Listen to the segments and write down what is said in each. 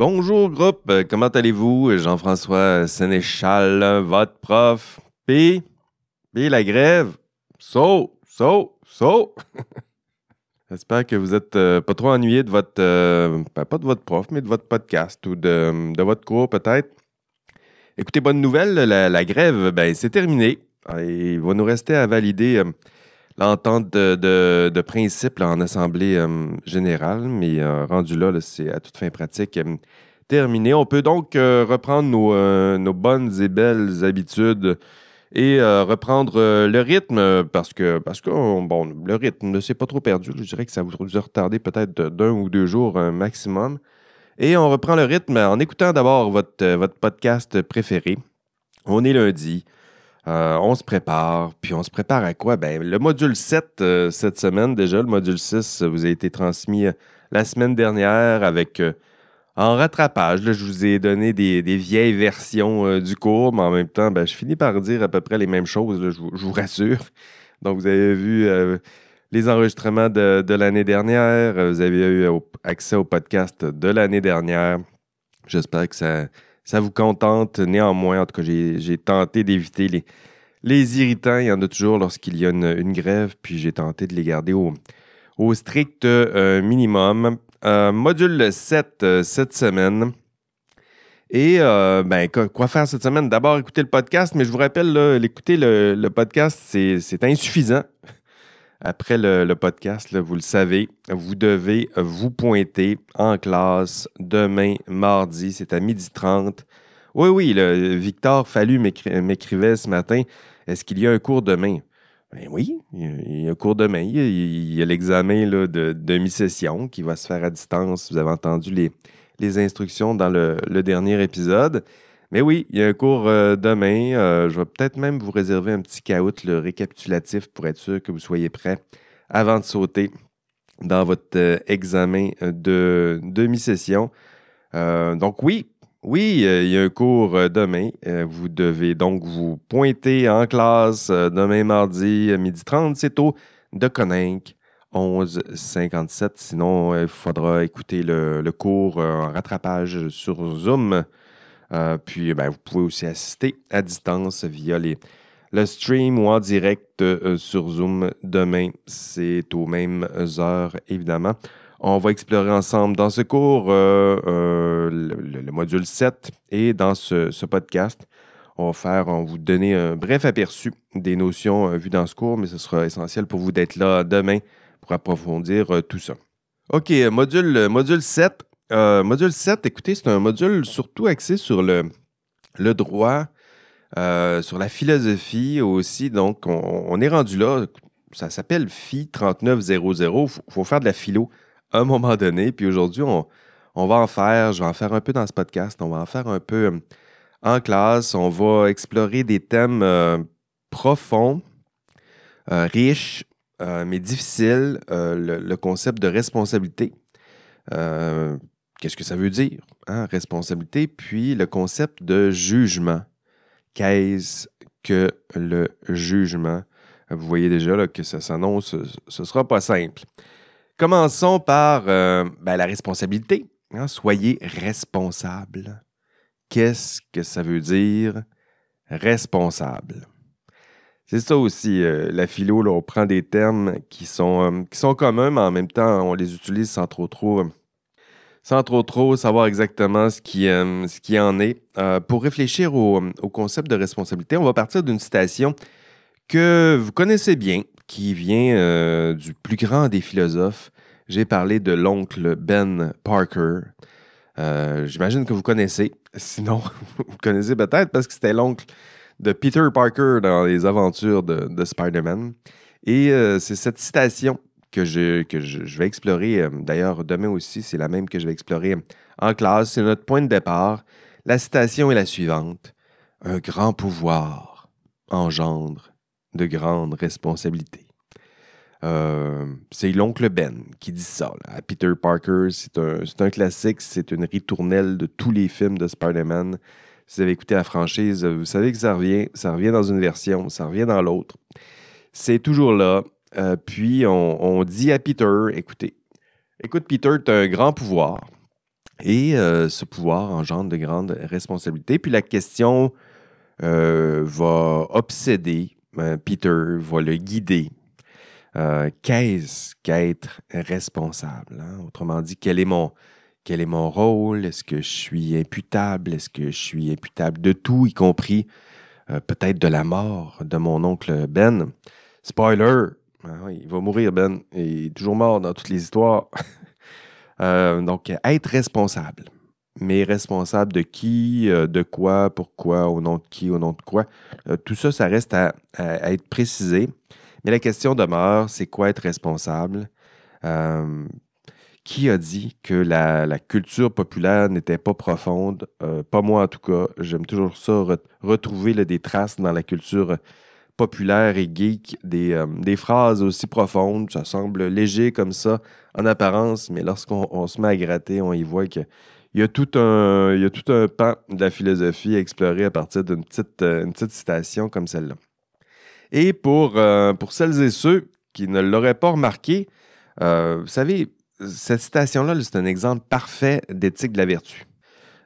Bonjour groupe, Euh, comment allez-vous? Jean-François Sénéchal, votre prof. P, P la grève. So, so, so. J'espère que vous êtes euh, pas trop ennuyé de votre, euh, ben, pas de votre prof, mais de votre podcast ou de, votre cours peut-être. Écoutez, bonne nouvelle, la, grève, ben, c'est terminé. Il va nous rester à valider l'entente de, principe en Assemblée euh, générale, mais euh, rendu là, c'est à toute fin pratique euh, terminé. On peut donc reprendre nos, bonnes et belles habitudes et reprendre le rythme parce que, parce bon, le rythme ne s'est pas trop perdu. Je dirais que ça vous a retardé peut-être d'un ou deux jours maximum. Et on reprend le rythme en écoutant d'abord votre podcast préféré. On est lundi. Euh, on se prépare. Puis on se prépare à quoi? Ben, le module 7 euh, cette semaine déjà. Le module 6 euh, vous a été transmis euh, la semaine dernière avec en rattrapage. je vous ai donné des, vieilles versions du cours, mais en même temps, ben, je finis par dire à peu près les mêmes choses, je, vous, rassure. Donc, vous avez vu les enregistrements de, l'année dernière. Vous avez eu accès au podcast de l'année dernière. J'espère que ça, ça vous contente. Néanmoins, en tout cas, j'ai tenté d'éviter les, les irritants. Il y en a toujours lorsqu'il y a une, grève, puis j'ai tenté de les garder au, au strict euh, minimum. Euh, module 7 euh, cette semaine. Et ben, quoi, faire cette semaine? D'abord, écouter le podcast, mais je vous rappelle, l'écouter le, le podcast, c'est insuffisant. Après le, podcast, vous le savez, vous devez vous pointer en classe demain, mardi, c'est à 12h30. Oui, oui, le, Victor Fallu m'écri- m'écrivait ce matin, est-ce qu'il y a un cours demain? Ben oui, il y a- un cours demain. Il y a- l'examen de demi-session qui va se faire à distance. Vous avez entendu les, instructions dans le dernier épisode. Mais oui, il y a un cours euh, demain. Euh, je vais peut-être même vous réserver un petit caout le récapitulatif pour être sûr que vous soyez prêts avant de sauter dans votre euh, examen de demi-session. Donc oui, oui, il y a un cours demain. Vous devez donc vous pointer en classe demain mardi, à 12h30. C'est au de Coninck, 11h57. Sinon, il faudra écouter le, le cours en rattrapage sur Zoom. Euh, puis, ben, vous pouvez aussi assister à distance via les, le stream ou en direct euh, sur Zoom demain. C'est aux mêmes heures, évidemment. On va explorer ensemble dans ce cours euh, le, le- le module 7 et dans ce, ce podcast, on va faire, on va vous donner un bref aperçu des notions vues dans ce cours, mais ce sera essentiel pour vous d'être là demain pour approfondir tout ça. OK, module, module 7. Euh, module 7, écoutez, c'est un module surtout axé sur le, droit, euh, sur la philosophie aussi. Donc, on, est rendu là. Ça s'appelle PHI 3900. Il faut, faire de la philo à un moment donné. Puis aujourd'hui, on, va en faire, je vais en faire un peu dans ce podcast. On va en faire un peu euh, en classe. On va explorer des thèmes profonds, riches, mais difficiles. Le, concept de responsabilité. Qu'est-ce que ça veut dire? hein, Responsabilité. Puis le concept de jugement. Qu'est-ce que le jugement? Vous voyez déjà là, que ça s'annonce, ce ne sera pas simple. Commençons par euh, ben, la responsabilité. hein? Soyez responsable. Qu'est-ce que ça veut dire responsable? C'est ça aussi, euh, la philo, on prend des termes qui sont, euh, qui sont communs, mais en même temps, on les utilise sans trop trop, sans trop trop savoir exactement ce qui, euh, ce qui en est. Euh, pour réfléchir au, au concept de responsabilité, on va partir d'une citation que vous connaissez bien, qui vient euh, du plus grand des philosophes. J'ai parlé de l'oncle Ben Parker. J'imagine que vous connaissez. Sinon, vous connaissez peut-être parce que c'était l'oncle de Peter Parker dans les aventures de, de Spider-Man. Et c'est cette citation que, je, que je, vais explorer. euh, D'ailleurs, demain aussi, c'est la même que je vais explorer en classe. C'est notre point de départ. La citation est la suivante. Un grand pouvoir engendre de grandes responsabilités. Euh, c'est l'oncle Ben qui dit ça à Peter Parker. C'est un, un classique, c'est une ritournelle de tous les films de Spider-Man. Si vous avez écouté la franchise, vous savez que ça revient, ça revient dans une version, ça revient dans l'autre. C'est toujours là. Euh, puis on, dit à Peter, écoutez, écoute Peter, tu as un grand pouvoir. Et ce pouvoir engendre de grandes responsabilités. Puis la question va obséder Peter, va le guider. Qu'est-ce qu'être responsable? Hein? Autrement dit, quel est mon, quel est mon rôle? Est-ce que je suis imputable? Est-ce que je suis imputable de tout, y compris euh, peut-être de la mort de mon oncle Ben? Spoiler! Ah il va mourir, Ben. Il est toujours mort dans toutes les histoires. Euh, donc, être responsable. Mais responsable de qui, euh, de quoi, pourquoi, au nom de qui, au nom de quoi. tout ça, ça reste à, être précisé. Mais la question demeure, c'est quoi être responsable? qui a dit que la, culture populaire n'était pas profonde? Euh, pas moi en tout cas. J'aime toujours ça, retrouver des traces dans la culture et geek, euh, des, phrases aussi profondes. Ça semble léger comme ça en apparence, mais lorsqu'on se met à gratter, on y voit qu'il y a tout un, il y a tout un pan de la philosophie à explorer à partir d'une petite, euh, une petite citation comme celle-là. Et pour, pour celles et ceux qui ne l'auraient pas remarqué, vous savez, cette citation-là, c'est un exemple parfait d'éthique de la vertu.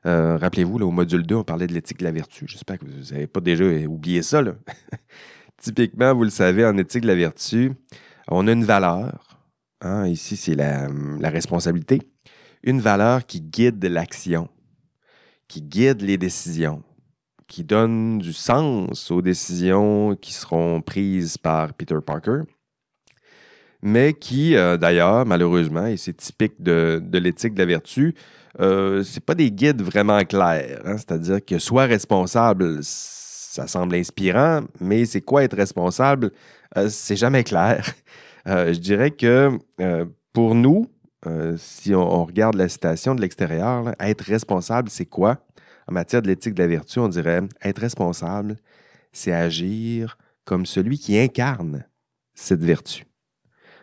Euh, rappelez-vous, au module 2, on parlait de l'éthique de la vertu. J'espère que vous n'avez pas déjà oublié ça. Typiquement, vous le savez, en éthique de la vertu, on a une valeur. Hein, ici, c'est la, responsabilité. Une valeur qui guide l'action, qui guide les décisions, qui donne du sens aux décisions qui seront prises par Peter Parker mais qui, euh, d'ailleurs, malheureusement, et c'est typique de, l'éthique de la vertu, euh, c'est pas des guides vraiment clairs. Hein. C'est-à-dire que soit responsable, ça semble inspirant, mais c'est quoi être responsable? Euh, c'est jamais clair. je dirais que pour nous, si on, regarde la citation de l'extérieur, être responsable, c'est quoi? En matière de l'éthique de la vertu, on dirait être responsable, c'est agir comme celui qui incarne cette vertu.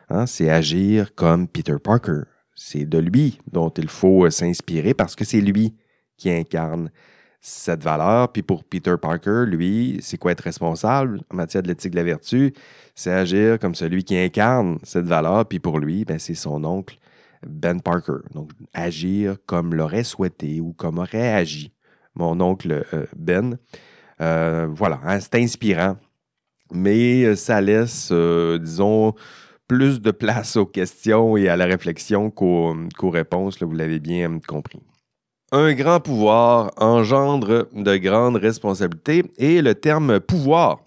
Hein, c'est agir comme Peter Parker. C'est de lui dont il faut euh, s'inspirer parce que c'est lui qui incarne cette valeur. Puis pour Peter Parker, lui, c'est quoi être responsable en matière de l'éthique de la vertu? C'est agir comme celui qui incarne cette valeur. Puis pour lui, ben, c'est son oncle Ben Parker. Donc, agir comme l'aurait souhaité ou comme aurait agi mon oncle euh, Ben. Euh, voilà, hein, c'est inspirant. Mais ça laisse, disons, plus de place aux questions et à la réflexion qu'aux réponses, vous l'avez bien compris. Un grand pouvoir engendre de grandes responsabilités et le terme pouvoir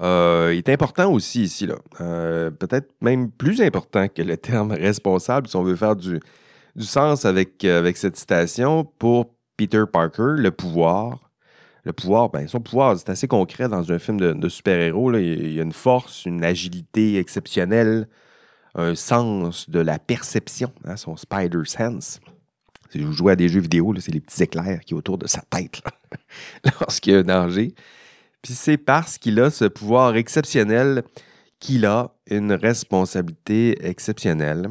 euh, est important aussi ici. Euh, peut-être même plus important que le terme responsable si on veut faire du, sens avec, avec cette citation. Pour Peter Parker, le pouvoir, le pouvoir, ben, son pouvoir, c'est assez concret dans un film de, super-héros. Il y a une force, une agilité exceptionnelle, un sens de la perception, hein, son spider sense. Si vous jouez à des jeux vidéo, c'est les petits éclairs qui sont autour de sa tête lorsqu'il y a un danger. Puis c'est parce qu'il a ce pouvoir exceptionnel qu'il a une responsabilité exceptionnelle.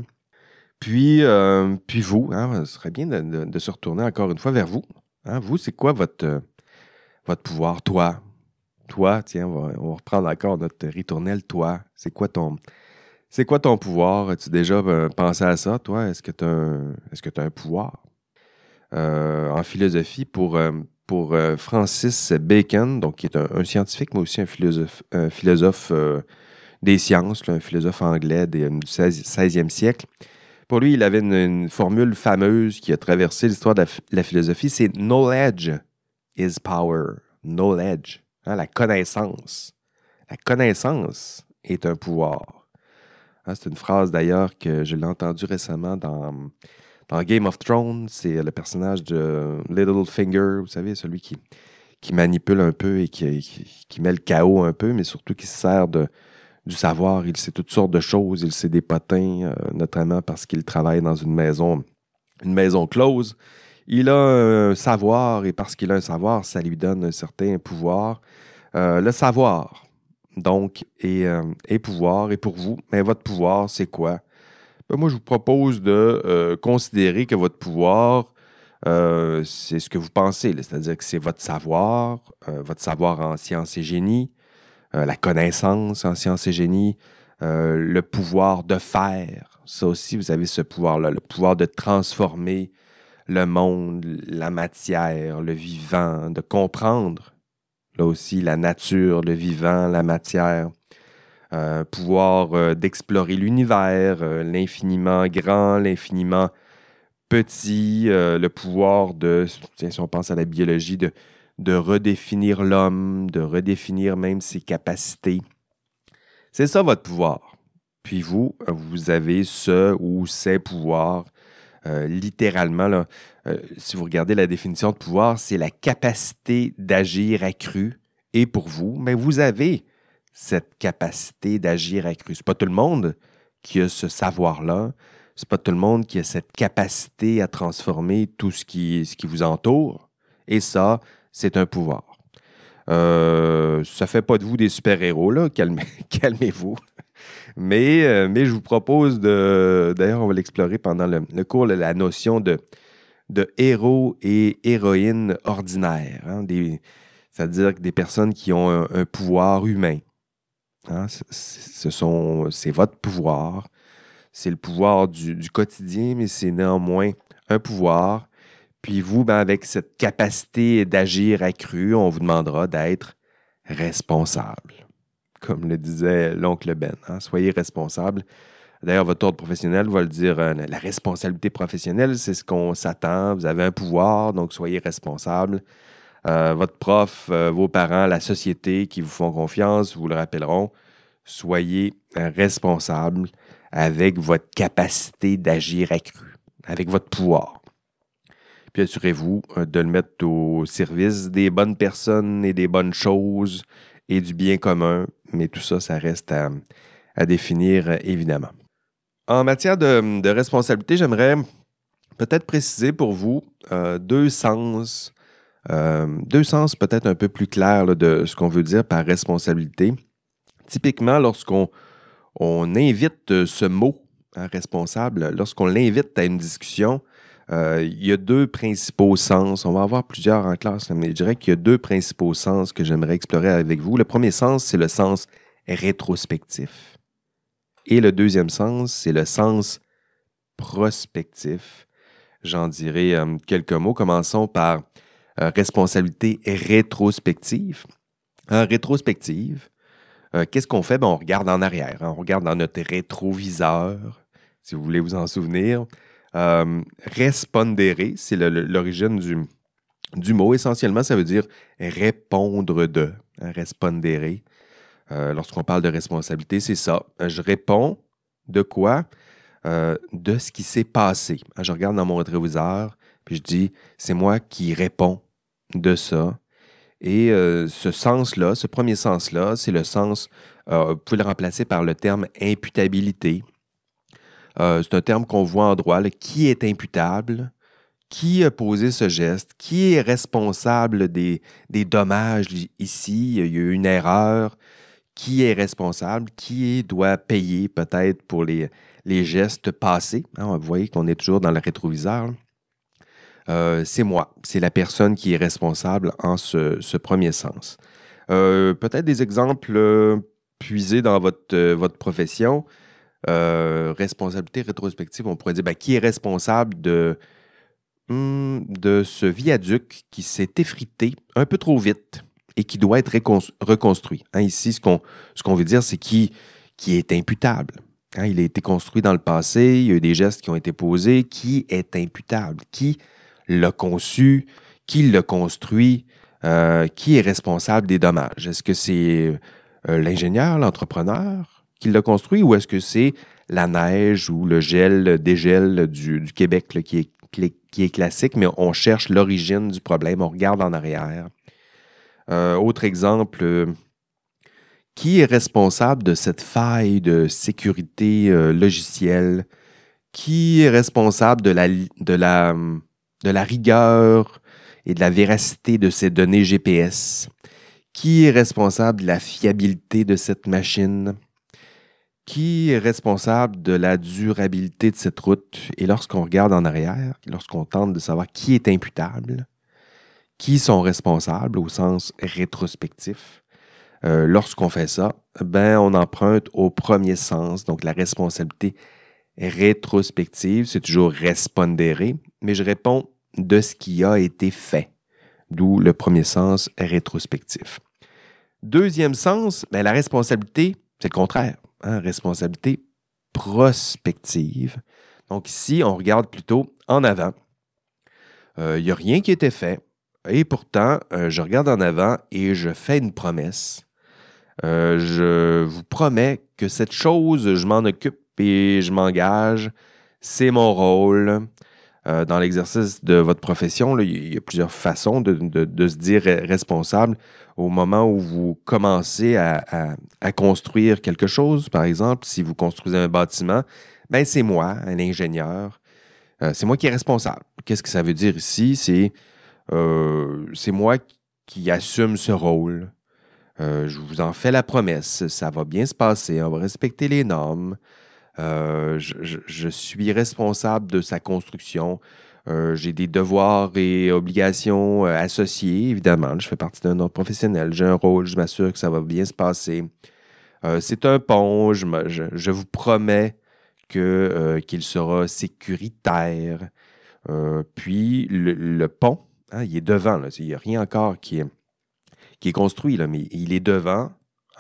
Puis, euh, puis vous, hein, ce serait bien de, se retourner encore une fois vers vous. Hein. vous, c'est quoi votre, votre pouvoir? Toi, toi, tiens, on va, reprendre encore notre ritournelle. Toi, c'est quoi ton, c'est quoi ton pouvoir? As-tu déjà euh, pensé à ça, toi? Est-ce que tu as, un... un pouvoir? Euh, en philosophie, pour, euh, pour Francis Bacon, donc qui est un, scientifique, mais aussi un philosophe, un philosophe des sciences, un philosophe anglais du 16e siècle. Pour lui, il avait une, formule fameuse qui a traversé l'histoire de, la, philosophie, c'est knowledge is power. Knowledge, hein, la connaissance. La connaissance est un pouvoir. Hein, c'est une phrase d'ailleurs que je l'ai entendue récemment dans, dans Game of Thrones. C'est le personnage de Littlefinger, vous savez, celui qui, qui manipule un peu et qui, qui, met le chaos un peu, mais surtout qui se sert de, du savoir. Il sait toutes sortes de choses. Il sait des potins, euh, notamment parce qu'il travaille dans une maison, une maison close. Il a un savoir et parce qu'il a un savoir, ça lui donne un certain pouvoir. Euh, le savoir, donc, euh, et, pouvoir. Et pour vous, mais votre pouvoir, c'est quoi? Ben, moi, je vous propose de euh, considérer que votre pouvoir, euh, c'est ce que vous pensez, c'est-à-dire que c'est votre savoir, votre savoir en sciences et génie, la connaissance en sciences et génie, le pouvoir de faire. Ça aussi, vous avez ce pouvoir-là, le pouvoir de transformer le monde, la matière, le vivant, de comprendre là aussi la nature, le vivant, la matière, euh, pouvoir euh, d'explorer l'univers, euh, l'infiniment grand, l'infiniment petit, le pouvoir de, si on pense à la biologie, de, de redéfinir l'homme, de redéfinir même ses capacités. C'est ça votre pouvoir. Puis vous, vous avez ce ou ces pouvoirs. littéralement, là, si vous regardez la définition de pouvoir, c'est la capacité d'agir accrue. Et pour vous, mais vous avez cette capacité d'agir accrue. Ce n'est pas tout le monde qui a ce savoir-là. Ce n'est pas tout le monde qui a cette capacité à transformer tout ce qui, vous entoure. Et ça, c'est un pouvoir. Euh, ça ne fait pas de vous des super-héros, là. Calmez-vous. mais, euh, mais je vous propose de. D'ailleurs, on va l'explorer pendant le, cours, la notion de, de héros et héroïnes ordinaires. Hein, c'est-à-dire des personnes qui ont un pouvoir humain. Hein, ce sont, c'est votre pouvoir. C'est le pouvoir du, quotidien, mais c'est néanmoins un pouvoir. Puis vous, ben, avec cette capacité d'agir accrue, on vous demandera d'être responsable. Comme le disait l'oncle Ben. Hein. soyez responsable. D'ailleurs, votre ordre professionnel va le dire, euh, la responsabilité professionnelle, c'est ce qu'on s'attend. Vous avez un pouvoir, donc soyez responsable. Euh, votre prof, euh, vos parents, la société qui vous font confiance vous le rappelleront. Soyez responsable avec votre capacité d'agir accrue, avec votre pouvoir. Puis assurez-vous euh, de le mettre au service des bonnes personnes et des bonnes choses et du bien commun, mais tout ça, ça reste à, définir évidemment. En matière de, responsabilité, j'aimerais peut-être préciser pour vous deux sens euh, deux sens peut-être un peu plus clairs de ce qu'on veut dire par responsabilité. Typiquement, lorsqu'on on invite ce mot hein, responsable, lorsqu'on l'invite à une discussion, euh, il y a deux principaux sens. On va avoir plusieurs en classe, mais je dirais qu'il y a deux principaux sens que j'aimerais explorer avec vous. Le premier sens, c'est le sens rétrospectif. Et le deuxième sens, c'est le sens prospectif. J'en dirai euh, quelques mots. Commençons par euh, responsabilité rétrospective. rétrospective, euh, qu'est-ce qu'on fait? Ben, on regarde en arrière, hein. on regarde dans notre rétroviseur, si vous voulez vous en souvenir. Euh, respondere, c'est l'origine du, mot. Essentiellement, ça veut dire répondre de. Hein, respondere. Lorsqu'on parle de responsabilité, c'est ça. Je réponds de quoi? de ce qui s'est passé. Je regarde dans mon rétroviseur, je dis, c'est moi qui réponds de ça. Et euh, ce sens-là, ce premier sens-là, c'est le sens, euh, vous pouvez le remplacer par le terme imputabilité. Euh, c'est un terme qu'on voit en droit. qui est imputable? Qui a posé ce geste? Qui est responsable des, dommages ici? Il y a eu une erreur. Qui est responsable? Qui doit payer peut-être pour les, les gestes passés? Hein, vous voyez qu'on est toujours dans le rétroviseur. Euh, c'est moi, c'est la personne qui est responsable en ce, premier sens. Euh, peut-être des exemples euh, puisés dans votre, votre profession. responsabilité rétrospective, on pourrait dire ben, qui est responsable de, hmm, de ce viaduc qui s'est effrité un peu trop vite et qui doit être reconstruit. Hein, ici, ce qu'on veut dire, c'est qui, qui est imputable. Hein, il a été construit dans le passé, il y a eu des gestes qui ont été posés. Qui est imputable? Qui l'a conçu, qui l'a construit, euh, qui est responsable des dommages. Est-ce que c'est euh, l'ingénieur, l'entrepreneur qui l'a construit ou est-ce que c'est la neige ou le gel, le dégel du, Québec qui, est, classique, mais on cherche l'origine du problème, on regarde en arrière. Euh, autre exemple, qui est responsable de cette faille de sécurité logicielle? Qui est responsable de la, de la de la rigueur et de la véracité de ces données GPS? Qui est responsable de la fiabilité de cette machine? Qui est responsable de la durabilité de cette route? Et lorsqu'on regarde en arrière, lorsqu'on tente de savoir qui est imputable, qui sont responsables au sens rétrospectif, euh, lorsqu'on fait ça, ben, on emprunte au premier sens, donc la responsabilité rétrospective, c'est toujours respondere, mais je réponds de ce qui a été fait, d'où le premier sens rétrospectif. Deuxième sens, ben, la responsabilité, c'est le contraire, hein, responsabilité prospective. Donc ici, on regarde plutôt en avant. Euh, il n'y a rien qui a été fait, et pourtant, euh, je regarde en avant et je fais une promesse. Euh, je vous promets que cette chose, je m'en occupe et je m'engage. C'est mon rôle. Euh, dans l'exercice de votre profession, il y a plusieurs façons de, se dire responsable au moment où vous commencez à, construire quelque chose. Par exemple, si vous construisez un bâtiment, ben c'est moi, un ingénieur. c'est moi qui est responsable. Qu'est-ce que ça veut dire ici? C'est euh, moi qui assume ce rôle. Euh, je vous en fais la promesse. Ça va bien se passer. On va respecter les normes. Euh, je, suis responsable de sa construction. j'ai des devoirs et obligations associés, évidemment. Je fais partie d'un ordre professionnel. J'ai un rôle. Je m'assure que ça va bien se passer. c'est un pont. Je, vous promets qu'il sera sécuritaire. puis le pont, Hein, il est devant. Il n'y a rien encore qui est, construit, mais il est devant.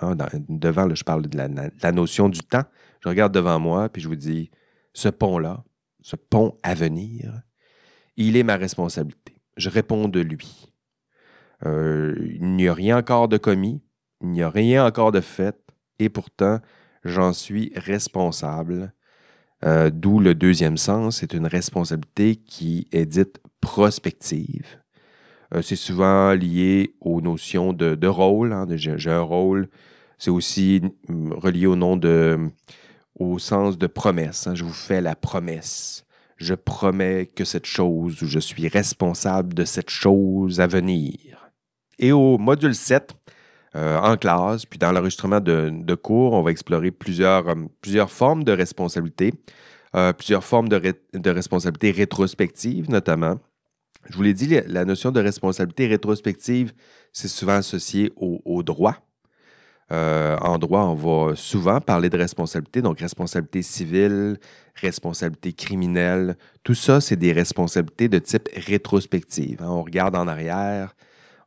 Hein, devant, je parle de la, notion du temps. Je regarde devant moi, puis je vous dis, ce pont-là, ce pont à venir, il est ma responsabilité. Je réponds de lui. Euh, il n'y a rien encore de commis, il n'y a rien encore de fait, et pourtant, j'en suis responsable. Euh, d'où le deuxième sens, c'est une responsabilité qui est dite prospective. Euh, c'est souvent lié aux notions de, rôle. Hein, j'ai un rôle. C'est aussi relié au nom de, au sens de promesse. Hein. je vous fais la promesse. Je promets que cette chose, ou je suis responsable de cette chose à venir. Et au module 7, euh, en classe, puis dans l'enregistrement de, cours, on va explorer plusieurs, euh, plusieurs formes de responsabilité, plusieurs formes de, de responsabilité rétrospective notamment. Je vous l'ai dit, la notion de responsabilité rétrospective, c'est souvent associé au, droit. Euh, en droit, on va souvent parler de responsabilité, donc responsabilité civile, responsabilité criminelle. Tout ça, c'est des responsabilités de type rétrospective. Hein. On regarde en arrière,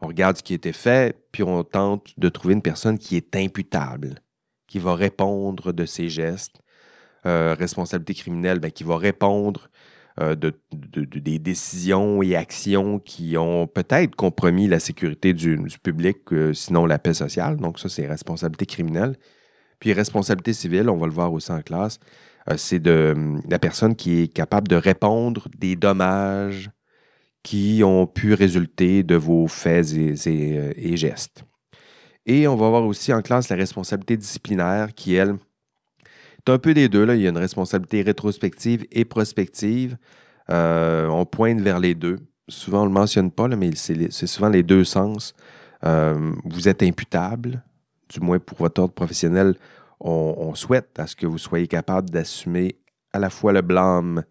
on regarde ce qui a été fait, puis on tente de trouver une personne qui est imputable, qui va répondre de ses gestes. Euh, responsabilité criminelle, ben, qui va répondre euh, de, des décisions et actions qui ont peut-être compromis la sécurité du, public, euh, sinon la paix sociale. Donc ça, c'est responsabilité criminelle. Puis responsabilité civile, on va le voir aussi en classe, euh, c'est de la personne qui est capable de répondre des dommages qui ont pu résulter de vos faits et, gestes. Et on va voir aussi en classe la responsabilité disciplinaire qui, elle, un peu des deux. Là. Il y a une responsabilité rétrospective et prospective. Euh, on pointe vers les deux. Souvent, on ne le mentionne pas, mais c'est souvent les deux sens. Euh, vous êtes imputable, du moins pour votre ordre professionnel. On, souhaite à ce que vous soyez capable d'assumer à la fois le blâme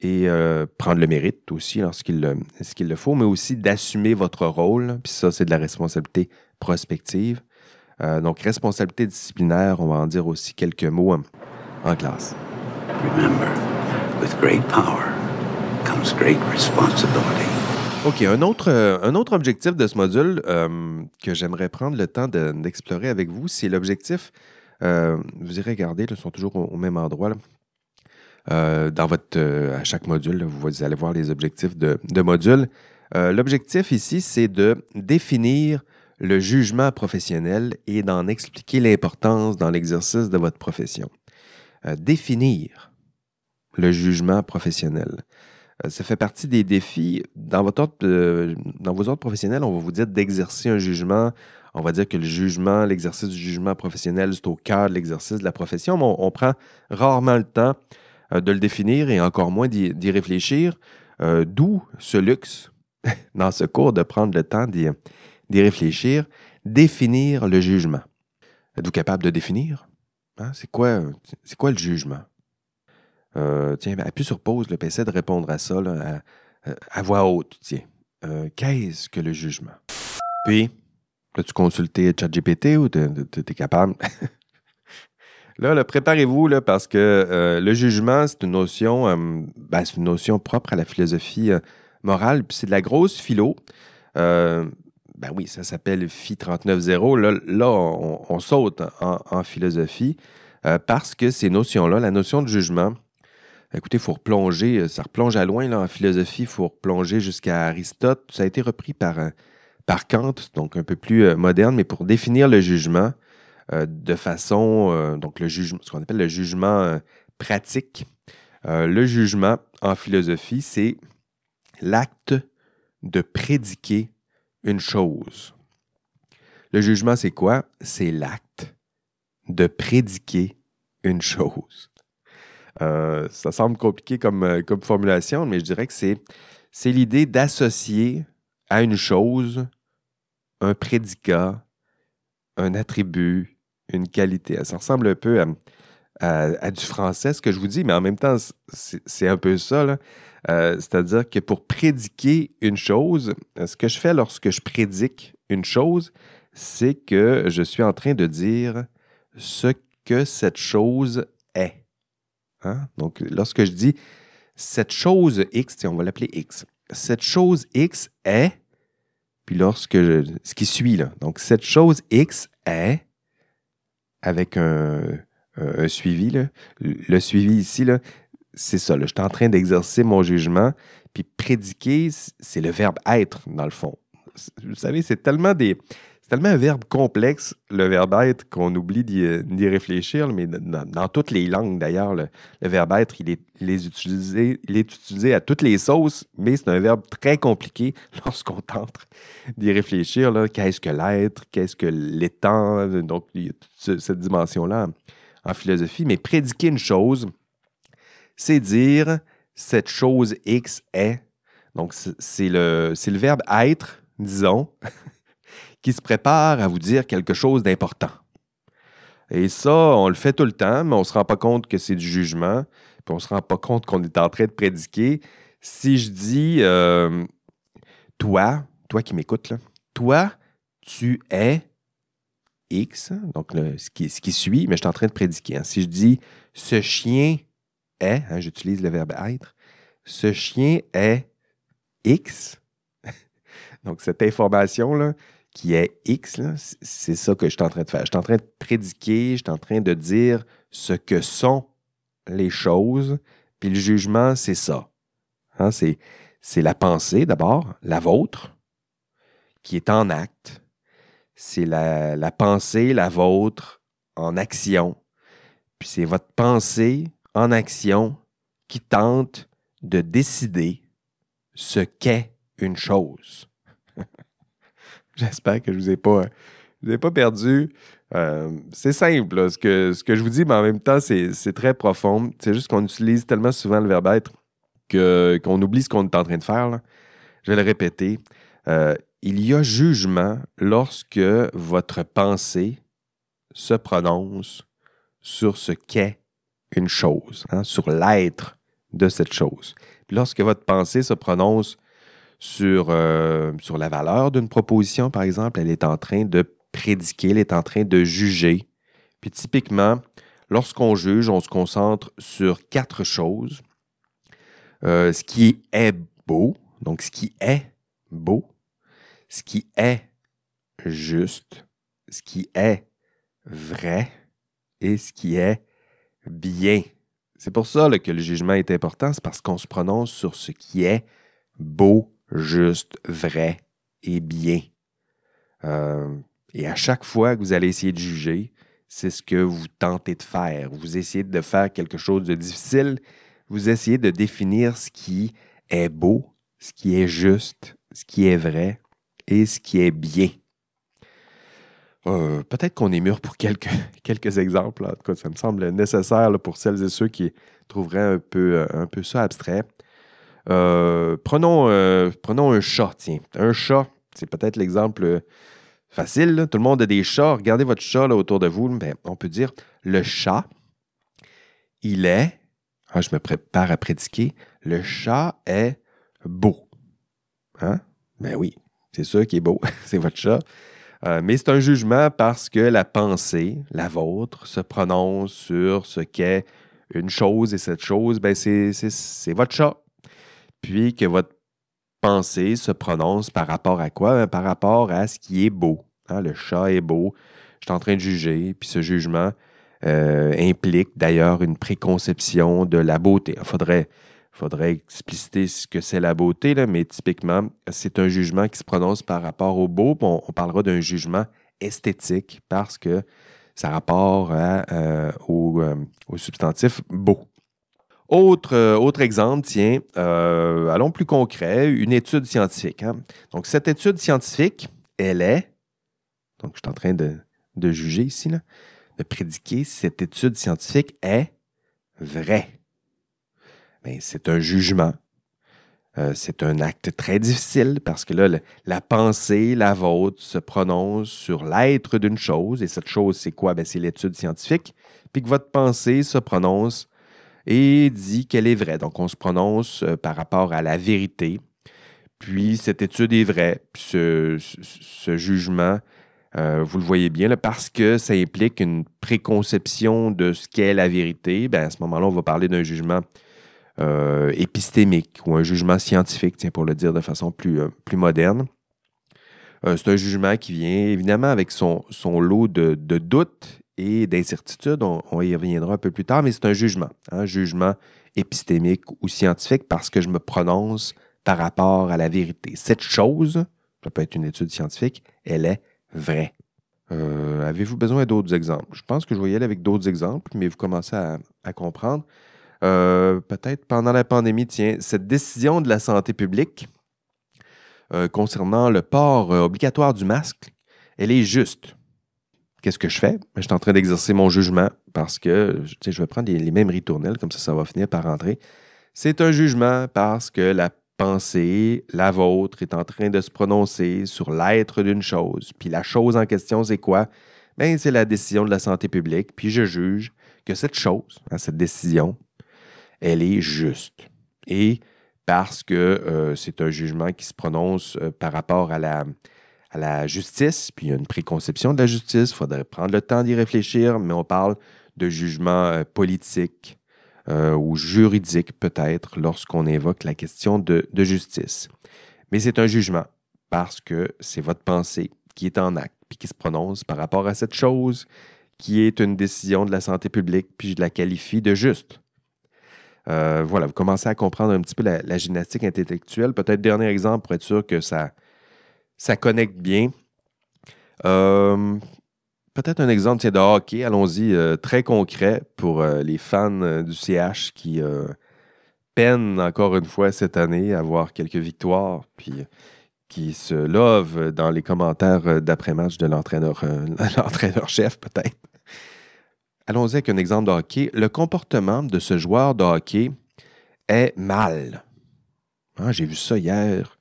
et euh, prendre le mérite aussi lorsqu'il le, le faut, mais aussi d'assumer votre rôle. Puis ça, c'est de la responsabilité prospective. donc, responsabilité disciplinaire, on va en dire aussi quelques mots en classe. Remember, with great power comes great responsibility. OK, un autre, euh, un autre objectif de ce module euh, que j'aimerais prendre le temps d'explorer avec vous, c'est l'objectif, euh, vous irez regarder, ils sont toujours au, même endroit. dans votre, à chaque module, vous allez voir les objectifs de, de module. L'objectif ici, c'est de définir le jugement professionnel et d'en expliquer l'importance dans l'exercice de votre profession. Euh, définir le jugement professionnel. Euh, ça fait partie des défis. Euh, dans vos ordres professionnels, on va vous dire d'exercer un jugement. On va dire que le jugement, l'exercice du jugement professionnel, c'est au cœur de l'exercice de la profession, mais on, prend rarement le temps de le définir et encore moins d'y réfléchir. D'où ce luxe, dans ce cours, de prendre le temps d'y réfléchir. Définir le jugement. Êtes-vous capable de définir? Hein, c'est quoi, quoi le jugement? Euh, tiens, appuie sur pause, le PC de répondre à ça à, voix haute. Tiens, euh, qu'est-ce que le jugement? Puis, as-tu consulté ChatGPT ou tu es capable? là, préparez-vous parce que euh, le jugement, c'est une notion, ben, c'est une notion propre à la philosophie morale, puis c'est de la grosse philo. Euh, ben oui, ça s'appelle Phi 39.0. Là, là on, saute en, philosophie euh, parce que ces notions-là, la notion de jugement, écoutez, il faut replonger, ça replonge à loin là, en philosophie, il faut replonger jusqu'à Aristote. Ça a été repris par, par Kant, donc un peu plus moderne, mais pour définir le jugement de façon, donc ce qu'on appelle le jugement pratique. le jugement en philosophie, c'est l'acte de prédiquer une chose. Le jugement, c'est quoi? C'est l'acte de prédiquer une chose. Euh, ça semble compliqué comme, euh, comme, formulation, mais je dirais que c'est, l'idée d'associer à une chose un prédicat, un attribut, une qualité. Ça ressemble un peu à, du français, ce que je vous dis, mais en même temps, c'est, un peu ça. Euh, c'est-à-dire que pour prédiquer une chose, ce que je fais lorsque je prédique une chose, c'est que je suis en train de dire ce que cette chose est. Hein? Donc, lorsque je dis cette chose X, on va l'appeler X. Cette chose X est, puis lorsque je, ce qui suit là, donc cette chose X est, avec un, suivi, le suivi ici, là, c'est ça. je suis en train d'exercer mon jugement. Puis prédiquer, c'est le verbe être, dans le fond. Vous savez, c'est tellement des. Tellement un verbe complexe, le verbe être, qu'on oublie d'y réfléchir, mais dans, toutes les langues d'ailleurs, le, verbe être, il est, utilisé, il est utilisé à toutes les sauces, mais c'est un verbe très compliqué lorsqu'on tente d'y réfléchir. Qu'est-ce que l'être? Qu'est-ce que l'étant? Donc, il y a toute cette dimension-là en philosophie. Mais prédiquer une chose, c'est dire cette chose X est. Donc, c'est le, verbe être, disons, qui se prépare à vous dire quelque chose d'important. Et ça, on le fait tout le temps, mais on ne se rend pas compte que c'est du jugement, puis on ne se rend pas compte qu'on est en train de prédiquer. Si je dis, euh, toi, toi qui m'écoutes, toi, tu es X, donc ce, qui, ce, suit, mais je suis en train de prédiquer. Hein. Si je dis, ce chien est, hein, j'utilise le verbe être, ce chien est X. Donc, cette information-là, qui est X, c'est ça que je suis en train de faire. Je suis en train de prédiquer, je suis en train de dire ce que sont les choses, puis le jugement, c'est ça. Hein, c'est, la pensée d'abord, la vôtre, qui est en acte. C'est la, la pensée, la vôtre, en action. Puis c'est votre pensée, en action qui tente de décider ce qu'est une chose. J'espère que je ne vous ai pas, vous pas perdu. Euh, c'est simple, ce, que, ce que je vous dis, mais en même temps, c'est très profond. C'est juste qu'on utilise tellement souvent le verbe être qu'on oublie ce qu'on est en train de faire. Je vais le répéter. Euh, il y a jugement lorsque votre pensée se prononce sur ce qu'est une chose, hein, sur l'être de cette chose. lorsque votre pensée se prononce sur, euh, sur la valeur d'une proposition, par exemple, elle est en train de prédiquer, elle est en train de juger. Puis typiquement, lorsqu'on juge, on se concentre sur quatre choses. Euh, ce qui est beau, donc ce qui est beau, ce qui est juste, ce qui est vrai et ce qui est bien. C'est pour ça que le jugement est important, c'est parce qu'on se prononce sur ce qui est beau, juste, vrai et bien. Euh, et à chaque fois que vous allez essayer de juger, c'est ce que vous tentez de faire. Vous essayez de faire quelque chose de difficile, vous essayez de définir ce qui est beau, ce qui est juste, ce qui est vrai et ce qui est bien. Euh, peut-être qu'on est mûr pour quelques, exemples. En tout cas, ça me semble nécessaire pour celles et ceux qui trouveraient un peu, euh, ça abstrait. Euh, prenons, prenons un chat, tiens. Un chat, c'est peut-être l'exemple facile. Tout le monde a des chats. Regardez votre chat autour de vous. Ben, on peut dire le chat, il est, ah, je me prépare à prédiquer, le chat est beau. Hein? Ben oui, c'est sûr qu'il est beau. c'est votre chat. Euh, mais c'est un jugement parce que la pensée, la vôtre, se prononce sur ce qu'est une chose et cette chose, ben c'est votre chat. Puis que votre pensée se prononce par rapport à quoi? Par rapport à ce qui est beau. Hein, le chat est beau. Je suis en train de juger, puis ce jugement euh, implique d'ailleurs une préconception de la beauté. Il faudrait, faudrait expliciter ce que c'est la beauté, là, mais typiquement, c'est un jugement qui se prononce par rapport au beau. On, parlera d'un jugement esthétique parce que ça rapporte euh, au, euh, au, substantif beau. Autre, euh, autre exemple, tiens, allons plus concret, une étude scientifique. Hein. Donc, cette étude scientifique, elle est, donc je suis en train de, de juger ici, là, de prédiquer si cette étude scientifique est vraie. Mais c'est un jugement. Euh, c'est un acte très difficile parce que là, la pensée, la vôtre, se prononce sur l'être d'une chose. Et cette chose, c'est quoi? Ben, c'est l'étude scientifique. Puis que votre pensée se prononce et dit qu'elle est vraie. Donc, on se prononce euh, par rapport à la vérité. Puis, cette étude est vraie. Puis, ce, jugement, euh, vous le voyez bien, parce que ça implique une préconception de ce qu'est la vérité. Ben, à ce moment-là, on va parler d'un jugement euh, épistémique ou un jugement scientifique, tiens, pour le dire de façon plus, euh, plus moderne. Euh, c'est un jugement qui vient évidemment avec son, lot de, doutes et d'incertitudes. On, y reviendra un peu plus tard, mais c'est un jugement, un hein, jugement épistémique ou scientifique parce que je me prononce par rapport à la vérité. Cette chose, ça peut être une étude scientifique, elle est vraie. Avez-vous besoin d'autres exemples? Je pense que je vais y aller avec d'autres exemples, mais vous commencez à comprendre. Euh, peut-être pendant la pandémie, tiens, cette décision de la santé publique euh, concernant le port euh, obligatoire du masque, elle est juste. Qu'est-ce que je fais? Je suis en train d'exercer mon jugement parce que je vais prendre les, mêmes ritournelles, comme ça, ça va finir par rentrer. C'est un jugement parce que la pensée, la vôtre, est en train de se prononcer sur l'être d'une chose. Puis la chose en question, c'est quoi? Bien, c'est la décision de la santé publique. Puis je juge que cette chose, hein, cette décision, elle est juste. Et parce que euh, c'est un jugement qui se prononce euh, par rapport à la, justice, puis il y a une préconception de la justice, il faudrait prendre le temps d'y réfléchir, mais on parle de jugement euh, politique ou juridique peut-être lorsqu'on évoque la question de, de justice. Mais c'est un jugement parce que c'est votre pensée qui est en acte, puis qui se prononce par rapport à cette chose qui est une décision de la santé publique, puis je la qualifie de juste. Euh, voilà, vous commencez à comprendre un petit peu la, gymnastique intellectuelle. Peut-être dernier exemple pour être sûr que ça, ça connecte bien. Euh, peut-être un exemple de hockey, allons-y, euh, très concret pour les fans du CH qui peinent encore une fois cette année à avoir quelques victoires, puis qui se lovent dans les commentaires d'après-match de l'entraîneur-chef, peut-être. Allons-y avec un exemple de hockey. Le comportement de ce joueur de hockey est mal. Ah, j'ai vu ça hier.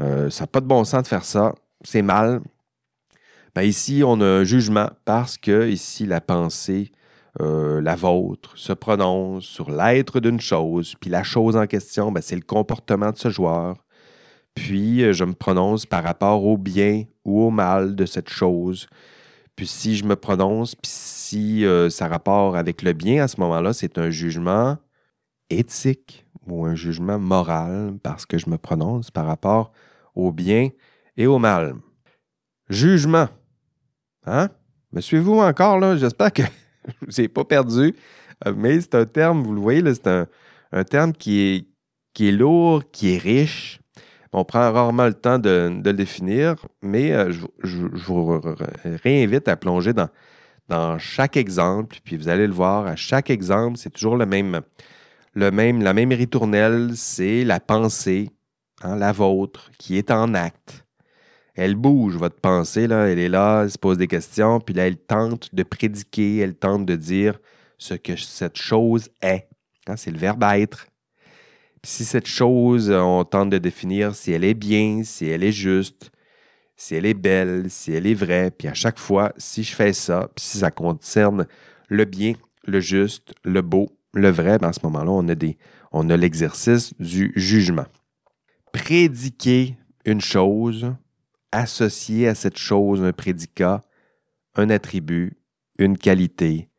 Euh, ça n'a pas de bon sens de faire ça. C'est mal. Ben, ici, on a un jugement parce que ici, la pensée, euh, la vôtre, se prononce sur l'être d'une chose. Puis la chose en question, ben, c'est le comportement de ce joueur. Puis euh, je me prononce par rapport au bien ou au mal de cette chose. Puis si je me prononce, puis si euh, ça rapport avec le bien, à ce moment-là, c'est un jugement éthique ou un jugement moral parce que je me prononce par rapport au bien et au mal. Jugement. Hein? Me suivez-vous encore là? J'espère que je ne vous ai pas perdu. Euh, mais c'est un terme, vous le voyez, c'est un, un, terme qui est, qui est lourd, qui est riche, on prend rarement le temps de, le définir, mais euh, je, vous réinvite à plonger dans, dans chaque exemple, puis vous allez le voir, à chaque exemple, c'est toujours le même, le même, la même ritournelle, c'est la pensée, hein, la vôtre, qui est en acte. Elle bouge, votre pensée, là, elle est là, elle se pose des questions, puis là, elle tente de prédiquer, elle tente de dire ce que cette chose est. Hein, c'est le verbe être si cette chose, on tente de définir si elle est bien, si elle est juste, si elle est belle, si elle est vraie, puis à chaque fois, si je fais ça, puis si ça concerne le bien, le juste, le beau, le vrai, ben à ce moment-là, on a, on a l'exercice du jugement. Prédiquer une chose, associer à cette chose un prédicat, un attribut, une qualité,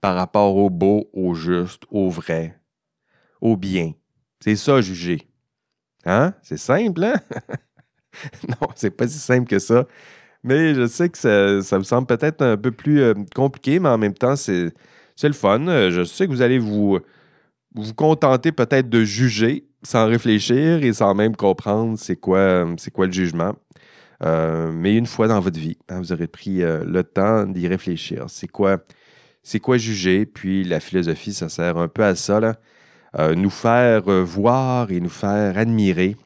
par rapport au beau, au juste, au vrai, au bien, c'est ça, juger. Hein? C'est simple, hein? non, c'est pas si simple que ça. Mais je sais que ça, ça me semble peut-être un peu plus euh, compliqué, mais en même temps, c'est le fun. Euh, je sais que vous allez vous, vous contenter peut-être de juger sans réfléchir et sans même comprendre c'est quoi, quoi le jugement. Euh, mais une fois dans votre vie, hein, vous aurez pris le temps d'y réfléchir. C'est quoi, quoi juger? Puis la philosophie, ça sert un peu à ça, là. nous faire voir et nous faire admirer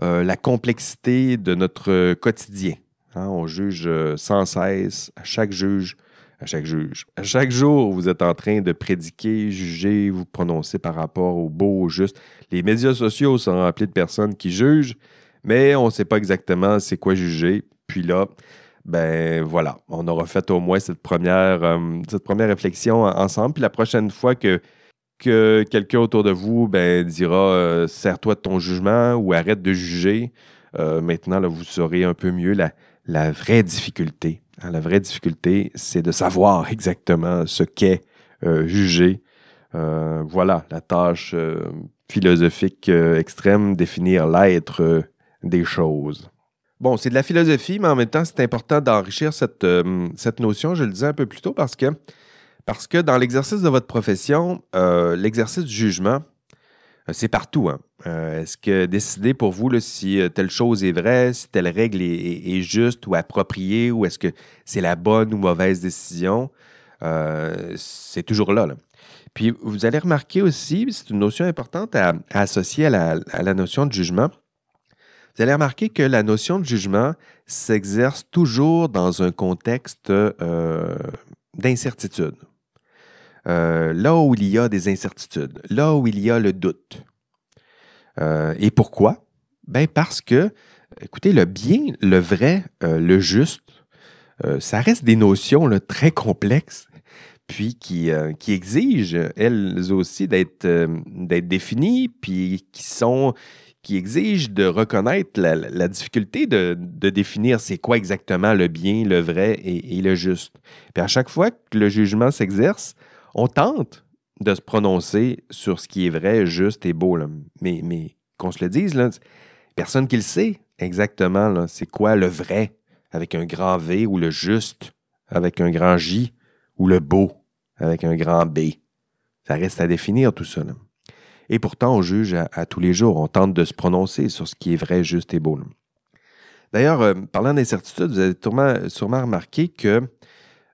la complexité de notre quotidien. Hein, on juge euh, sans cesse, à chaque juge, à chaque juge. À chaque jour, vous êtes en train de prédiquer, juger, vous prononcer par rapport au beau, au juste. Les médias sociaux sont remplis de personnes qui jugent, mais on ne sait pas exactement c'est quoi juger. Puis là, ben voilà, on aura fait au moins cette première, euh, cette première réflexion ensemble. Puis la prochaine fois que, que quelqu'un autour de vous ben, dira euh, Sers-toi de ton jugement ou arrête de juger, maintenant, là, vous saurez un peu mieux la, vraie difficulté. Hein, la vraie difficulté, c'est de savoir exactement ce qu'est euh, juger. Euh, voilà la tâche euh, philosophique extrême, définir l'être des choses. Bon, c'est de la philosophie, mais en même temps, c'est important d'enrichir cette notion, je le disais un peu plus tôt, parce que, parce que dans l'exercice de votre profession, l'exercice du jugement, euh, c'est partout. Hein. Euh, est-ce que décider pour vous si euh, telle chose est vraie, si telle règle est, juste ou appropriée, ou est-ce que c'est la bonne ou mauvaise décision, c'est toujours là, Puis vous allez remarquer aussi, c'est une notion importante à, associer à la, notion de jugement. Vous allez remarquer que la notion de jugement s'exerce toujours dans un contexte d'incertitude. Euh, là où il y a des incertitudes, là où il y a le doute. Euh, et pourquoi? Ben parce que, écoutez, le bien, le vrai, euh, le juste, ça reste des notions très complexes, puis qui, qui exigent, elles aussi, d'être définies, puis qui sont qui exigent de reconnaître la, difficulté de, définir c'est quoi exactement le bien, le vrai et, le juste. Puis à chaque fois que le jugement s'exerce, on tente de se prononcer sur ce qui est vrai, juste et beau. Mais, qu'on se le dise, personne qui le sait exactement. C'est quoi le vrai avec un grand V ou le juste avec un grand J ou le beau avec un grand B. Ça reste à définir tout ça. Et pourtant, on juge à, tous les jours. On tente de se prononcer sur ce qui est vrai, juste et beau. D'ailleurs, euh, parlant d'incertitude, vous avez sûrement, remarqué que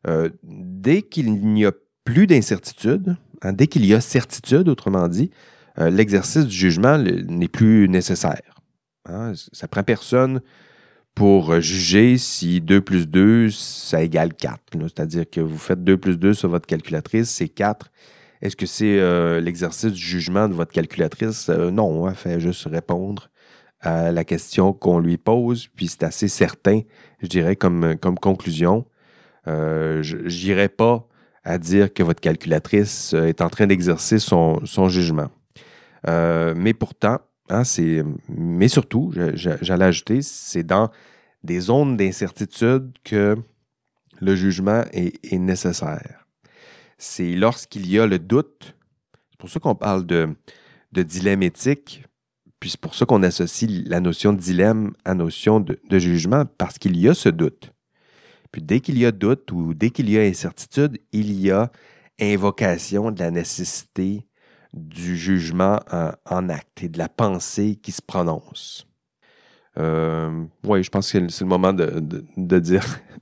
euh, dès qu'il n'y a plus d'incertitude, hein, dès qu'il y a certitude, autrement dit, euh, l'exercice du jugement n'est plus nécessaire. Hein. Ça prend personne pour juger si 2 plus 2, ça égale 4. C'est-à-dire que vous faites 2 plus 2 sur votre calculatrice, c'est 4. Est-ce que c'est euh, l'exercice du jugement de votre calculatrice? Euh, non, elle hein, fait juste répondre à la question qu'on lui pose, puis c'est assez certain, je dirais, comme, comme conclusion. je n'irai pas à dire que votre calculatrice euh, est en train d'exercer son, jugement. Euh, mais pourtant, hein, mais surtout, j'allais ajouter, c'est dans des zones d'incertitude que le jugement est, nécessaire. C'est lorsqu'il y a le doute, c'est pour ça qu'on parle de, dilemme éthique, puis c'est pour ça qu'on associe la notion de dilemme à notion de jugement, parce qu'il y a ce doute. Puis dès qu'il y a doute ou dès qu'il y a incertitude, il y a invocation de la nécessité du jugement en, acte et de la pensée qui se prononce. Euh, oui, je pense que c'est le moment de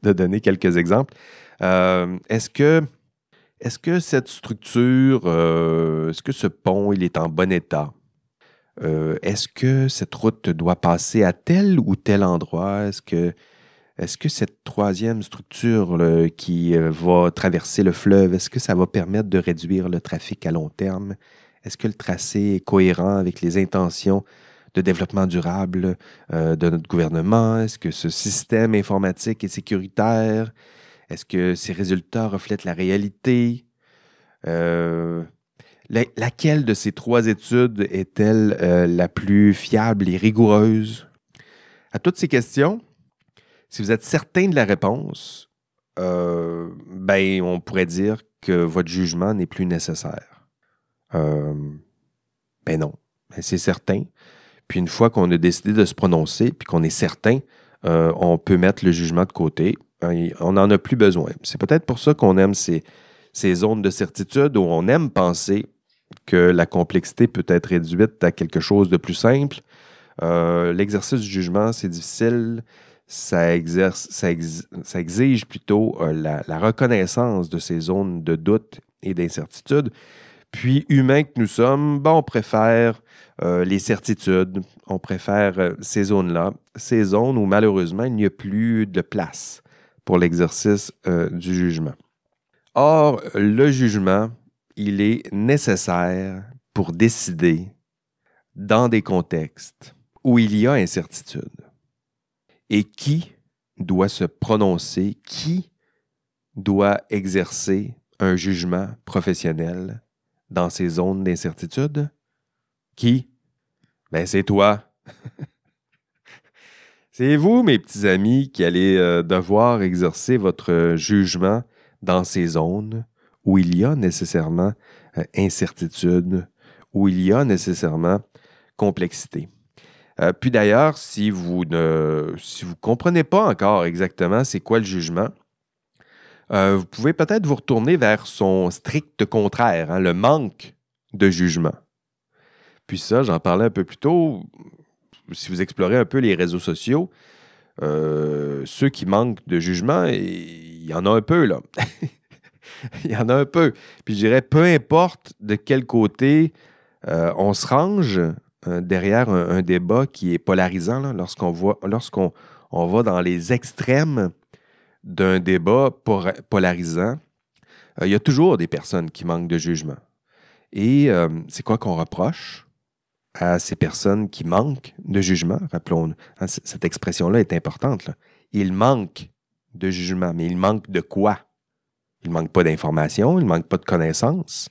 donner quelques exemples. Euh, est-ce que est-ce que cette structure, euh, est-ce que ce pont, il est en bon état? est-ce que cette route doit passer à tel ou tel endroit? Est-ce que cette troisième structure qui euh, va traverser le fleuve, est-ce que ça va permettre de réduire le trafic à long terme? Est-ce que le tracé est cohérent avec les intentions de développement durable euh, de notre gouvernement? Est-ce que ce système informatique est sécuritaire? Est-ce que ces résultats reflètent la réalité? Euh, laquelle de ces trois études est-elle la plus fiable et rigoureuse? À toutes ces questions, si vous êtes certain de la réponse, euh, ben, on pourrait dire que votre jugement n'est plus nécessaire. Euh, ben non, ben, c'est certain. Puis une fois qu'on a décidé de se prononcer, puis qu'on est certain, euh, on peut mettre le jugement de côté. Hein, on n'en a plus besoin. C'est peut-être pour ça qu'on aime ces, zones de certitude où on aime penser que la complexité peut être réduite à quelque chose de plus simple. Euh, l'exercice du jugement, c'est difficile. Ça, exerce, ça, exige plutôt euh, la, reconnaissance de ces zones de doute et d'incertitude. Puis, humains que nous sommes, ben, on préfère euh, les certitudes, on préfère ces zones-là, ces zones où malheureusement il n'y a plus de place pour l'exercice du jugement. Or, le jugement, il est nécessaire pour décider dans des contextes où il y a incertitude. Et qui doit se prononcer, qui doit exercer un jugement professionnel dans ces zones d'incertitude? Qui? Ben c'est toi. c'est vous, mes petits amis, qui allez euh, devoir exercer votre jugement dans ces zones où il y a nécessairement euh, incertitude, où il y a nécessairement complexité. Euh, puis d'ailleurs, si vous ne si vous comprenez pas encore exactement c'est quoi le jugement, euh, vous pouvez peut-être vous retourner vers son strict contraire, hein, le manque de jugement. Puis ça, j'en parlais un peu plus tôt. Si vous explorez un peu les réseaux sociaux, ceux qui manquent de jugement, il y en a un peu là. il y en a un peu. Puis je dirais, peu importe de quel côté euh, on se range euh, derrière un, débat qui est polarisant, lorsqu'on voit, on va dans les extrêmes d'un débat polarisant, euh, il y a toujours des personnes qui manquent de jugement. Et c'est quoi qu'on reproche? À ces personnes qui manquent de jugement? Rappelons, hein, cette expression-là est importante. Là. Ils manquent de jugement, mais ils manquent de quoi? Il manque pas d'informations, il manque pas de connaissances.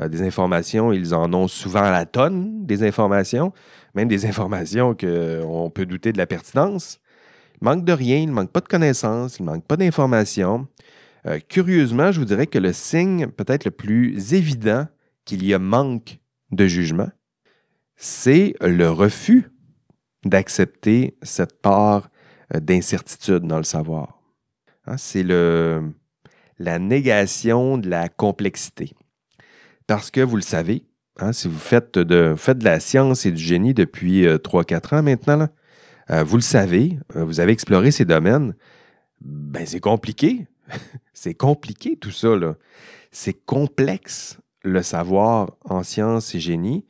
Euh, des informations, ils en ont souvent la tonne, des informations, même des informations qu'on peut douter de la pertinence. Il manque de rien, il ne manque pas de connaissances, il ne manque pas d'informations. Euh, curieusement, je vous dirais que le signe peut-être le plus évident qu'il y a manque de jugement, c'est le refus d'accepter cette part euh, d'incertitude dans le savoir. Hein, c'est la négation de la complexité. Parce que vous le savez, hein, si vous faites de, la science et du génie depuis 3-4 euh, ans maintenant, euh, vous le savez, euh, vous avez exploré ces domaines, ben c'est compliqué. c'est compliqué tout ça. C'est complexe le savoir en science et génie.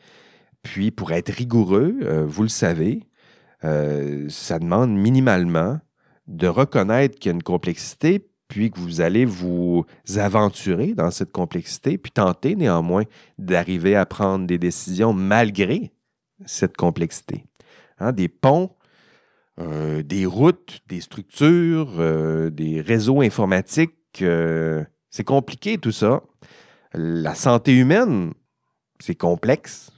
Puis pour être rigoureux, vous le savez, ça demande minimalement de reconnaître qu'il y a une complexité, puis que vous allez vous aventurer dans cette complexité, puis tenter néanmoins d'arriver à prendre des décisions malgré cette complexité. Hein, des ponts, euh, des routes, des structures, euh, des réseaux informatiques, euh, c'est compliqué tout ça. La santé humaine, c'est complexe.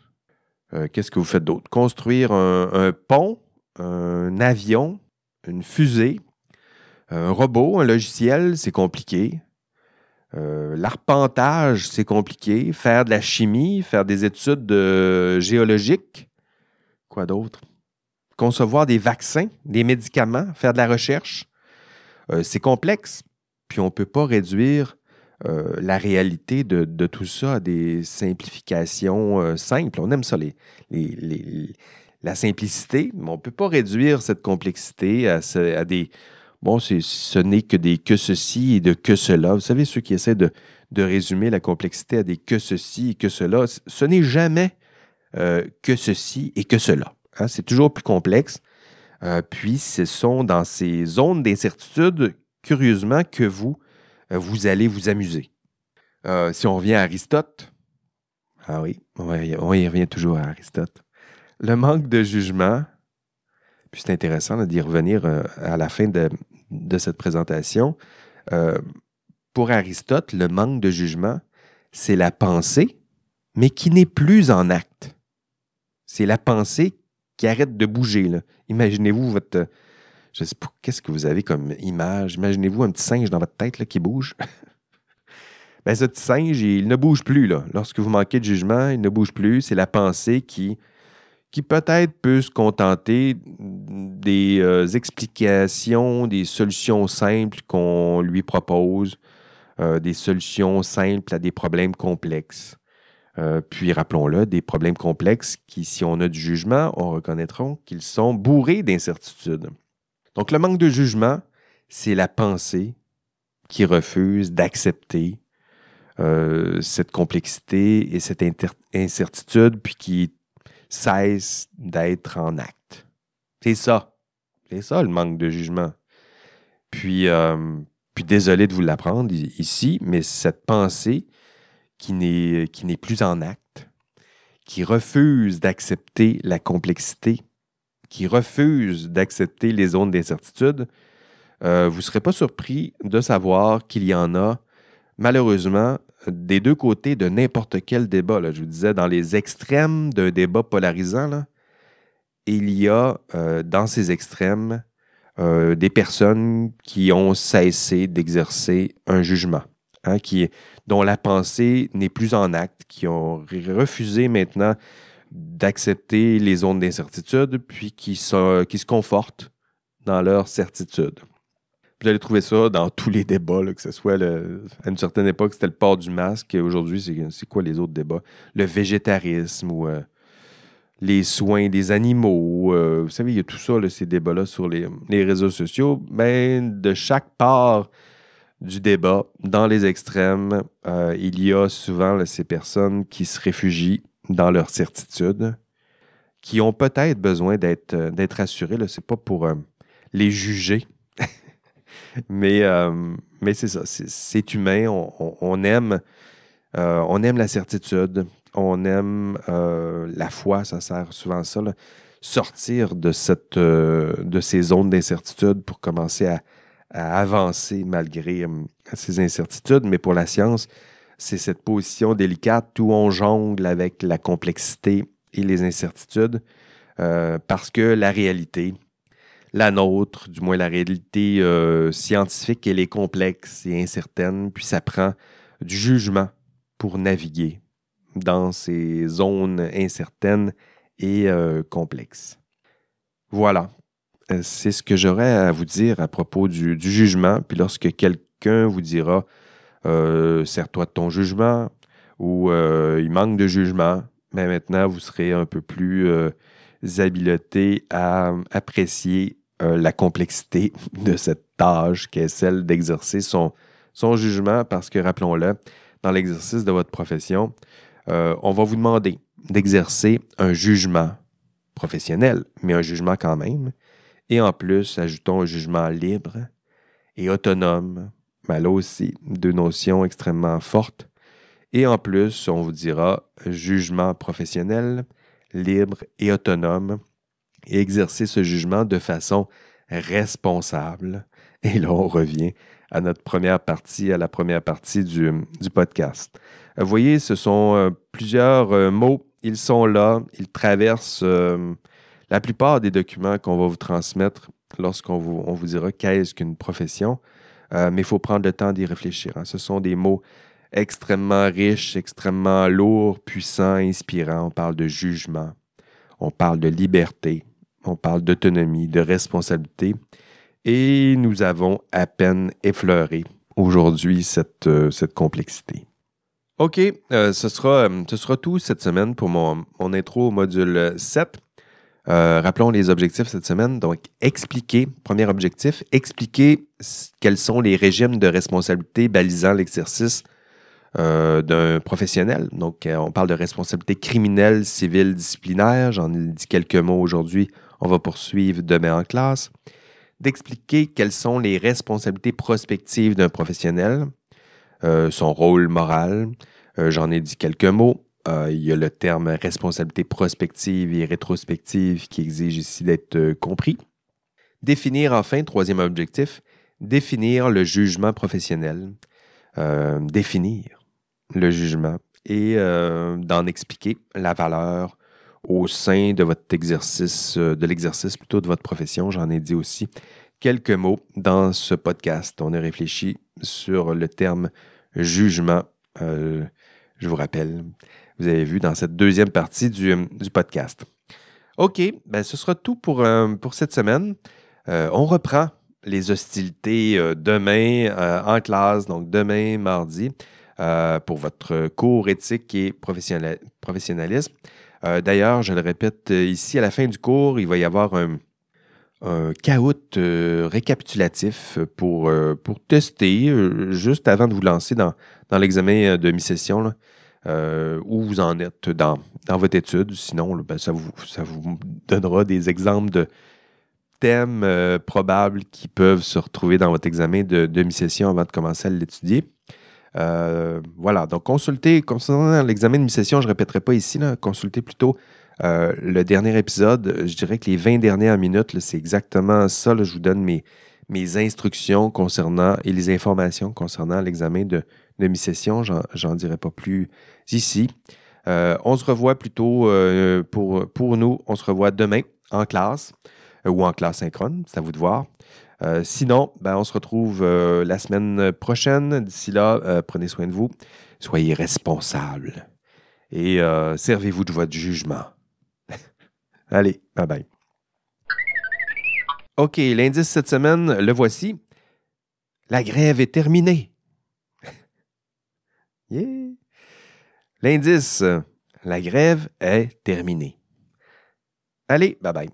Qu'est-ce que vous faites d'autre? Construire un pont, un avion, une fusée, un robot, un logiciel, c'est compliqué. Euh, l'arpentage, c'est compliqué. Faire de la chimie, faire des études géologiques. Quoi d'autre? Concevoir des vaccins, des médicaments, faire de la recherche. Euh, c'est complexe. Puis on ne peut pas réduire euh, la réalité de, tout ça des simplifications simples. On aime ça, la simplicité, mais on ne peut pas réduire cette complexité à des, Bon, ce n'est que des que ceci et de que cela. Vous savez, ceux qui essaient de, résumer la complexité à des que ceci et que cela, ce n'est jamais euh, que ceci et que cela. Hein. C'est toujours plus complexe. Euh, puis, ce sont dans ces zones d'incertitude, curieusement, que vous, euh, vous allez vous amuser. si on revient à Aristote, ah oui, on y, revient toujours à Aristote. Le manque de jugement, puis c'est intéressant d'y revenir à la fin de, cette présentation. Euh, pour Aristote, le manque de jugement, c'est la pensée, mais qui n'est plus en acte. C'est la pensée qui arrête de bouger. Imaginez-vous votre. Je sais pas, qu'est-ce que vous avez comme image? Imaginez-vous un petit singe dans votre tête là, qui bouge? ben, ce petit singe, il ne bouge plus. Là. Lorsque vous manquez de jugement, il ne bouge plus. C'est la pensée qui, qui peut-être peut se contenter des euh, explications, des solutions simples qu'on lui propose, euh, des solutions simples à des problèmes complexes. Euh, puis rappelons-le, des problèmes complexes qui, si on a du jugement, on reconnaîtra qu'ils sont bourrés d'incertitudes. Donc le manque de jugement, c'est la pensée qui refuse d'accepter cette complexité et cette incertitude, puis qui cesse d'être en acte. C'est ça. C'est ça le manque de jugement. Puis, euh, puis désolé de vous l'apprendre ici, mais cette pensée qui n'est plus en acte, qui refuse d'accepter la complexité, qui refuse d'accepter les zones d'incertitude, euh, vous ne serez pas surpris de savoir qu'il y en a, malheureusement, des deux côtés de n'importe quel débat. Je vous disais, dans les extrêmes d'un débat polarisant, il y a euh, dans ces extrêmes euh, des personnes qui ont cessé d'exercer un jugement, hein, dont la pensée n'est plus en acte, qui ont refusé maintenant d'accepter les zones d'incertitude, puis qui, se confortent dans leur certitude. Vous allez trouver ça dans tous les débats, que ce soit à une certaine époque, c'était le port du masque. Aujourd'hui, c'est quoi les autres débats? Le végétarisme ou euh, les soins des animaux. Euh, vous savez, il y a tout ça, ces débats-là sur les, réseaux sociaux. Ben, de chaque part du débat, dans les extrêmes, euh, il y a souvent ces personnes qui se réfugient dans leur certitude, qui ont peut-être besoin d'être assurées. Ce n'est pas pour les juger mais, euh, mais c'est ça, c'est humain. On, aime, euh, on aime la certitude, on aime euh, la foi, ça sert souvent à ça. Sortir de, cette, de ces zones d'incertitude pour commencer à, avancer malgré ces incertitudes. Mais pour la science, c'est cette position délicate où on jongle avec la complexité et les incertitudes parce que la réalité, la nôtre, du moins la réalité euh, scientifique, elle est complexe et incertaine, puis ça prend du jugement pour naviguer dans ces zones incertaines et euh, complexes. Voilà, euh, c'est ce que j'aurais à vous dire à propos du, jugement. Puis lorsque quelqu'un vous dira Sers-toi de ton jugement ou il manque de jugement, mais maintenant vous serez un peu plus habileté à apprécier euh, la complexité de cette tâche qui est celle d'exercer son, son jugement parce que, rappelons-le, dans l'exercice de votre profession, euh, on va vous demander d'exercer un jugement professionnel, mais un jugement quand même. Et en plus, ajoutons un jugement libre et autonome. Mais là aussi, deux notions extrêmement fortes. Et en plus, on vous dira jugement professionnel, libre et autonome et exercer ce jugement de façon responsable. Et là, on revient à notre première partie, à la première partie du, podcast. Euh, vous voyez, ce sont euh, plusieurs euh, mots. Ils sont là, ils traversent la plupart des documents qu'on va vous transmettre lorsqu'on vous, vous dira qu'est-ce qu'une profession. Mais il faut prendre le temps d'y réfléchir. Hein. Ce sont des mots extrêmement riches, extrêmement lourds, puissants, inspirants. On parle de jugement, on parle de liberté, on parle d'autonomie, de responsabilité, et nous avons à peine effleuré aujourd'hui cette, euh, cette complexité. OK, euh, ce, sera, euh, ce sera tout cette semaine pour mon, mon intro au module 7. Rappelons les objectifs cette semaine. Donc, expliquer, premier objectif, expliquer quels sont les régimes de responsabilité balisant l'exercice d'un professionnel. Donc, on parle de responsabilité criminelle, civile, disciplinaire. J'en ai dit quelques mots aujourd'hui on va poursuivre demain en classe, d'expliquer quelles sont les responsabilités prospectives d'un professionnel, euh, son rôle moral. Euh, j'en ai dit quelques mots. Euh, il y a le terme responsabilité prospective et rétrospective qui exige ici d'être compris. Définir enfin, troisième objectif, définir le jugement professionnel. définir le jugement et d'en expliquer la valeur, au sein de votre exercice, euh, de l'exercice plutôt de votre profession. J'en ai dit aussi quelques mots dans ce podcast. On a réfléchi sur le terme jugement. Euh, je vous rappelle, vous avez vu dans cette deuxième partie du, podcast. OK, ben, ce sera tout pour, euh, pour cette semaine. Euh, on reprend les hostilités euh, demain en classe, donc demain, mardi, pour votre cours éthique et professionnalisme. D'ailleurs, je le répète ici, à la fin du cours, il va y avoir un, un caout récapitulatif pour, pour tester, juste avant de vous lancer dans, dans l'examen de mi-session, où vous en êtes dans, dans votre étude. Sinon, ben, ça, vous, ça vous donnera des exemples de thèmes euh, probables qui peuvent se retrouver dans votre examen de demi-session avant de commencer à l'étudier. Euh, voilà, donc consultez, concernant l'examen de mi-session, je ne répéterai pas ici, consultez plutôt euh, le dernier épisode. Je dirais que les 20 dernières minutes, c'est exactement ça. je vous donne mes, mes instructions concernant et les informations concernant l'examen de demi-session. J'en dirai pas plus ici. Euh, on se revoit plutôt euh, pour, pour nous, on se revoit demain en classe euh, ou en classe synchrone, c'est à vous de voir. sinon, ben, on se retrouve la semaine prochaine. D'ici là, prenez soin de vous, soyez responsables et servez-vous de votre jugement. Allez, bye bye. OK, l'indice cette semaine, le voici. La grève est terminée. L'indice, la grève est terminée. Allez, bye bye.